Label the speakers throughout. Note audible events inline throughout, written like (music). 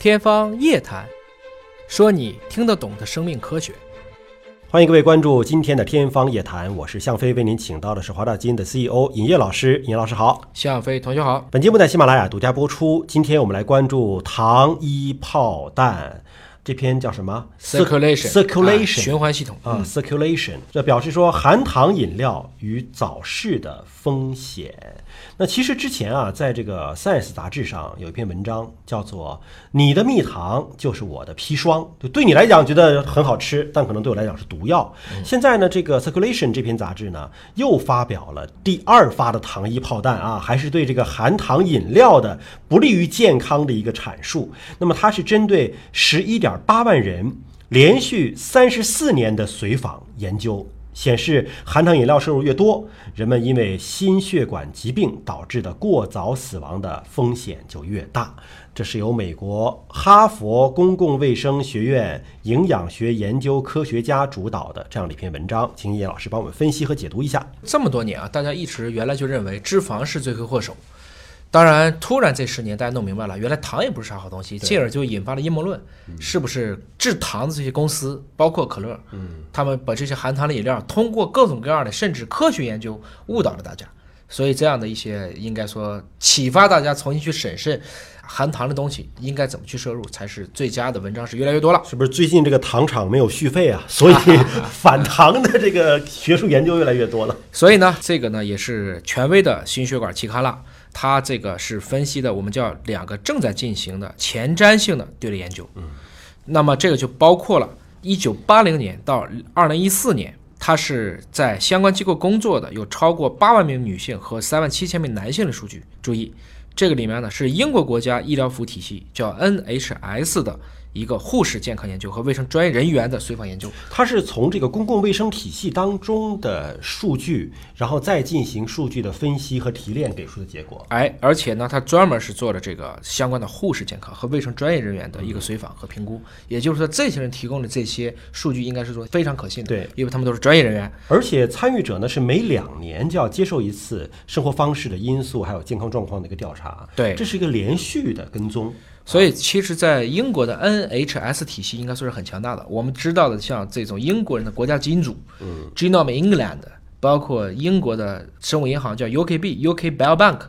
Speaker 1: 天方夜谭，说你听得懂的生命科学。
Speaker 2: 欢迎各位关注今天的《天方夜谭》，我是向飞，为您请到的是华大基因的 CEO 尹烨老师。尹烨老师好，
Speaker 1: 向飞同学好。
Speaker 2: 本节目在喜马拉雅独家播出。今天我们来关注糖衣炮弹。这篇叫什么
Speaker 1: ？circulation，circulation，循环系统
Speaker 2: 啊，circulation。这表示说含糖饮料与早逝的风险。那其实之前啊，在这个 Science 杂志上有一篇文章，叫做“你的蜜糖就是我的砒霜”，就对你来讲觉得很好吃，但可能对我来讲是毒药。现在呢，这个 Circulation 这篇杂志呢，又发表了第二发的糖衣炮弹啊，还是对这个含糖饮料的不利于健康的一个阐述。那么它是针对十一点八万人连续三十四年的随访研究。显示含糖饮料摄入越多，人们因为心血管疾病导致的过早死亡的风险就越大。这是由美国哈佛公共卫生学院营养学研究科学家主导的这样的一篇文章，请叶老师帮我们分析和解读一下。
Speaker 1: 这么多年啊，大家一直原来就认为脂肪是罪魁祸首。当然，突然这十年大家弄明白了，原来糖也不是啥好东西，进而就引发了阴谋论，是不是制糖的这些公司，包括可乐，嗯，他们把这些含糖的饮料通过各种各样的甚至科学研究误导了大家，所以这样的一些应该说启发大家重新去审慎含糖的东西应该怎么去摄入才是最佳的文章是越来越多了，
Speaker 2: 是不是？最近这个糖厂没有续费啊，所以 (laughs) 反糖的这个学术研究越来越多了。
Speaker 1: 所以呢，这个呢也是权威的心血管期刊了。它这个是分析的，我们叫两个正在进行的前瞻性的队列研究。嗯，那么这个就包括了1980年到2014年，它是在相关机构工作的有超过8万名女性和3万7千名男性的数据。注意，这个里面呢是英国国家医疗服务体系叫 NHS 的。一个护士健康研究和卫生专业人员的随访研究，
Speaker 2: 它是从这个公共卫生体系当中的数据，然后再进行数据的分析和提炼给出的结果。
Speaker 1: 哎，而且呢，它专门是做了这个相关的护士健康和卫生专业人员的一个随访和评估。也就是说，这些人提供的这些数据应该是说非常可信的，
Speaker 2: 对，
Speaker 1: 因为他们都是专业人员。
Speaker 2: 而且参与者呢是每两年就要接受一次生活方式的因素还有健康状况的一个调查。
Speaker 1: 对，
Speaker 2: 这是一个连续的跟踪。
Speaker 1: 所以，其实，在英国的 NHS 体系应该说是很强大的。我们知道的，像这种英国人的国家基因组，嗯，Genome England，包括英国的生物银行叫 UKB UK Biobank，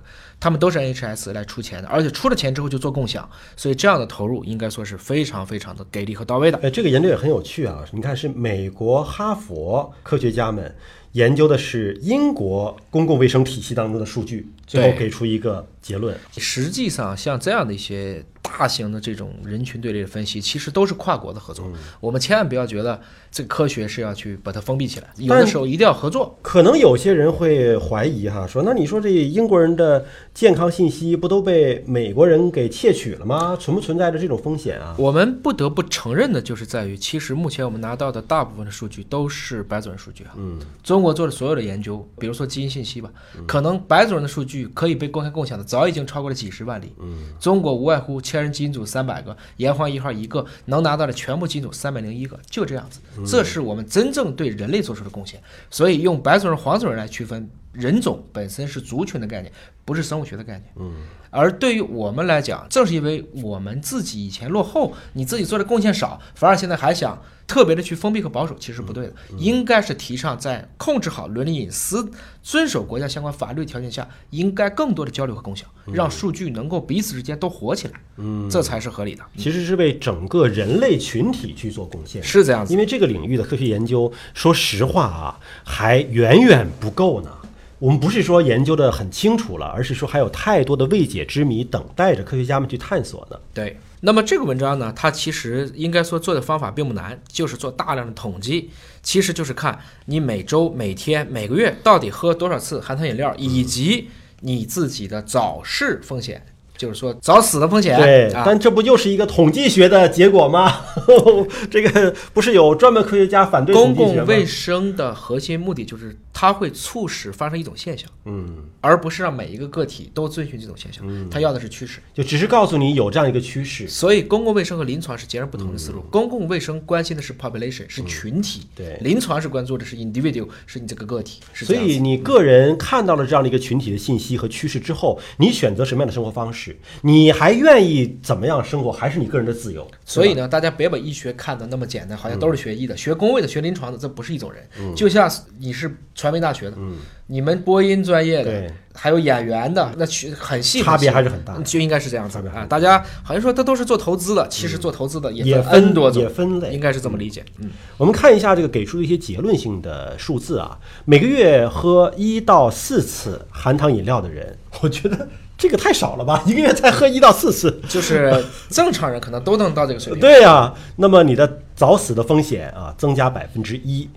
Speaker 1: 他们都是 NHS 来出钱的，而且出了钱之后就做共享。所以，这样的投入应该说是非常非常的给力和到位的。
Speaker 2: 哎，这个研究也很有趣啊！你看，是美国哈佛科学家们研究的是英国公共卫生体系当中的数据，最后给出一个结论。
Speaker 1: 实际上，像这样的一些。大型的这种人群队列的分析，其实都是跨国的合作。我们千万不要觉得这个科学是要去把它封闭起来，有的时候一定要合作。
Speaker 2: 可能有些人会怀疑哈，说那你说这英国人的健康信息不都被美国人给窃取了吗？存不存在着这种风险啊？
Speaker 1: 我们不得不承认的就是在于，其实目前我们拿到的大部分的数据都是白种人数据哈。嗯，中国做的所有的研究，比如说基因信息吧，可能白种人的数据可以被公开共享的早已经超过了几十万例。嗯，中国无外乎千。人基因组三百个，炎黄一号一个，能拿到的全部基因组三百零一个，就这样子。这是我们真正对人类做出的贡献。所以用白种人、黄种人来区分人种本身是族群的概念，不是生物学的概念。嗯。而对于我们来讲，正是因为我们自己以前落后，你自己做的贡献少，反而现在还想特别的去封闭和保守，其实不对的。应该是提倡在控制好伦理隐私、遵守国家相关法律条件下，应该更多的交流和共享，让数据能够彼此之间都活起来，嗯，这才是合理的。
Speaker 2: 其实是为整个人类群体去做贡献，
Speaker 1: 是这样子。
Speaker 2: 因为这个领域的科学研究，说实话啊，还远远不够呢。我们不是说研究的很清楚了，而是说还有太多的未解之谜等待着科学家们去探索呢。
Speaker 1: 对，那么这个文章呢，它其实应该说做的方法并不难，就是做大量的统计，其实就是看你每周、每天、每个月到底喝多少次含糖饮料，以及你自己的早逝风险。就是说早死的风险，
Speaker 2: 对，但这不就是一个统计学的结果吗？(laughs) 这个不是有专门科学家反对
Speaker 1: 公共卫生的核心目的就是它会促使发生一种现象，嗯，而不是让每一个个体都遵循这种现象，它要的是趋势，
Speaker 2: 就只是告诉你有这样一个趋势。
Speaker 1: 所以公共卫生和临床是截然不同的思路，公共卫生关心的是 population 是群体，
Speaker 2: 对，
Speaker 1: 临床是关注的是 individual 是你这个个体，
Speaker 2: 所以你个人看到了这样的一个群体的信息和趋势之后，你选择什么样的生活方式？你还愿意怎么样生活，还是你个人的自由。
Speaker 1: 所以呢，大家别把医学看得那么简单，好像都是学医的、学工位的、学临床的，这不是一种人。就像你是传媒大学的，嗯你们播音专业的，
Speaker 2: 对，
Speaker 1: 还有演员的，那去很细，
Speaker 2: 差别还是很大。
Speaker 1: 就应该是这样子啊。大家好像说他都是做投资的，其实做投资的
Speaker 2: 也
Speaker 1: 分 N 多种，
Speaker 2: 也分类
Speaker 1: 应该是这么理解。嗯，
Speaker 2: 我们看一下这个给出的一些结论性的数字啊，每个月喝一到四次含糖饮料的人，(laughs) 我觉得这个太少了吧，(laughs) 一个月才喝一到四次。
Speaker 1: 就是正常人可能都能到这个水平。(laughs)
Speaker 2: 对呀、那么你的早死的风险啊增加百分之一，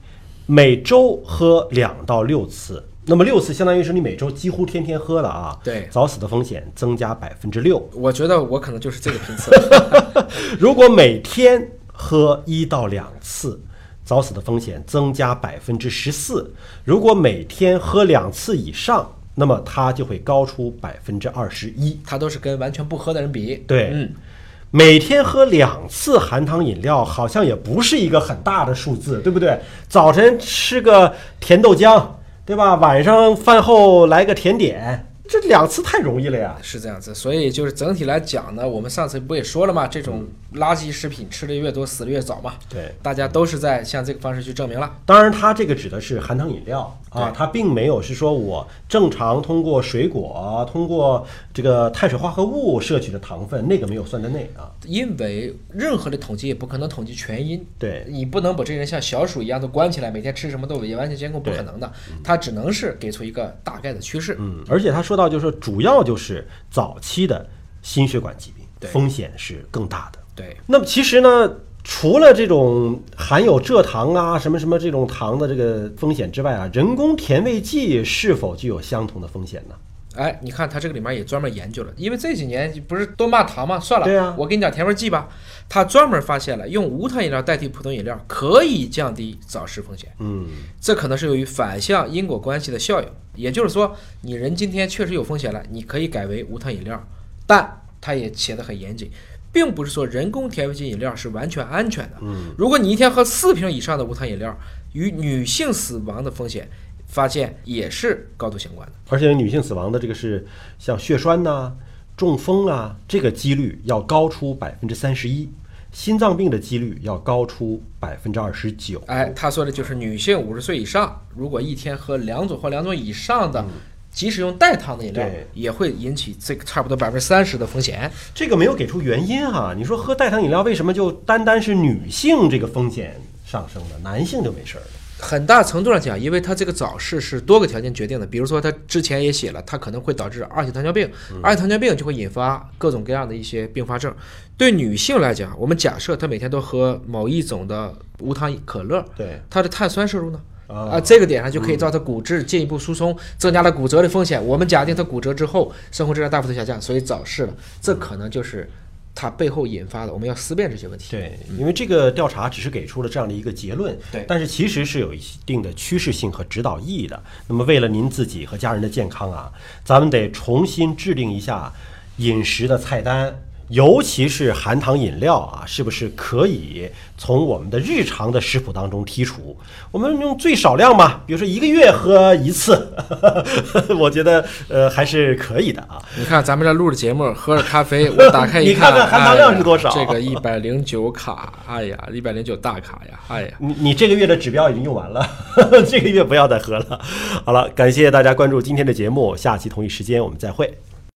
Speaker 2: 每周喝两到六次，那么六次相当于是你每周几乎天天喝了啊。
Speaker 1: 对
Speaker 2: 早死的风险增加百分之六。
Speaker 1: 我觉得我可能就是这个频次。(laughs)
Speaker 2: 如果每天喝一到两次，早死的风险增加百分之十四；如果每天喝两次以上，那么它就会高出百分之二十一。
Speaker 1: 它都是跟完全不喝的人比。
Speaker 2: 对
Speaker 1: 嗯，
Speaker 2: 每天喝两次含糖饮料，好像也不是一个很大的数字，对不对？早晨吃个甜豆浆，对吧？晚上饭后来个甜点，这两次太容易了呀。
Speaker 1: 是这样子。所以就是整体来讲呢，我们上次不也说了嘛？这种垃圾食品吃的越多，死的越早嘛。
Speaker 2: 对，
Speaker 1: 大家都是在向这个方式去证明了。
Speaker 2: 当然，它这个指的是含糖饮料啊
Speaker 1: 对，
Speaker 2: 它并没有是说我正常通过水果、通过这个碳水化合物摄取的糖分，那个没有算在内啊。
Speaker 1: 因为任何的统计也不可能统计全因，
Speaker 2: 对，
Speaker 1: 你不能把这人像小鼠一样都关起来，每天吃什么都也完全监控，不可能的。它只能是给出一个大概的趋势。
Speaker 2: 嗯，而且他说到就是说，主要就是早期的心血管疾病
Speaker 1: 对
Speaker 2: 风险是更大的。
Speaker 1: 对，
Speaker 2: 那么其实呢，除了这种含有蔗糖啊、什么什么这种糖的这个风险之外啊，人工甜味剂是否具有相同的风险呢？
Speaker 1: 哎，你看它这个里面也专门研究了，因为这几年不是都骂糖吗？算了，
Speaker 2: 对啊
Speaker 1: 我给你讲甜味剂吧。他专门发现了用无糖饮料代替普通饮料可以降低早逝风险，
Speaker 2: 嗯，
Speaker 1: 这可能是由于反向因果关系的效应。也就是说，你人今天确实有风险了，你可以改为无糖饮料，但它也写得很严谨。并不是说人工甜味剂饮料是完全安全的。
Speaker 2: 嗯，
Speaker 1: 如果你一天喝四瓶以上的无糖饮料，与女性死亡的风险发现也是高度相关的。
Speaker 2: 而且女性死亡的这个是像血栓呐、中风啊，这个几率要高出百分之三十一，心脏病的几率要高出百分之二十九。
Speaker 1: 哎，他说的就是女性五十岁以上，如果一天喝两种或两种以上的，即使用代糖的饮料，也会引起这个差不多百分之三十的风险。
Speaker 2: 这个没有给出原因哈、你说喝代糖饮料为什么就单单是女性这个风险上升呢？男性就没事儿了？
Speaker 1: 很大程度上讲，因为它这个早逝是多个条件决定的，比如说他之前也写了，它可能会导致二型糖尿病，二型糖尿病就会引发各种各样的一些并发症。对女性来讲，我们假设她每天都喝某一种的无糖可乐，
Speaker 2: 对
Speaker 1: 她的碳酸摄入呢？
Speaker 2: 啊
Speaker 1: 啊，这个点上就可以造成骨质进一步疏松，增加了骨折的风险。我们假定他骨折之后，生活质量大幅度下降，所以早逝了，这可能就是它背后引发的。我们要思辨这些问题。
Speaker 2: 对，因为这个调查只是给出了这样的一个结论，
Speaker 1: 对
Speaker 2: 但是其实是有一定的趋势性和指导意义的。那么为了您自己和家人的健康啊，咱们得重新制定一下饮食的菜单。尤其是含糖饮料啊，是不是可以从我们的日常的食谱当中剔除？我们用最少量嘛，比如说一个月喝一次，(laughs) 我觉得呃还是可以的啊。
Speaker 1: 你看咱们这录着节目，喝着咖啡，我打开一看 (laughs)
Speaker 2: 你看看含糖量是多少
Speaker 1: 哎这个一百零九卡，哎呀，一百零九大卡呀，哎呀。
Speaker 2: 你你这个月的指标已经用完了，(laughs) 这个月不要再喝了。好了，感谢大家关注今天的节目，下期同一时间我们再会。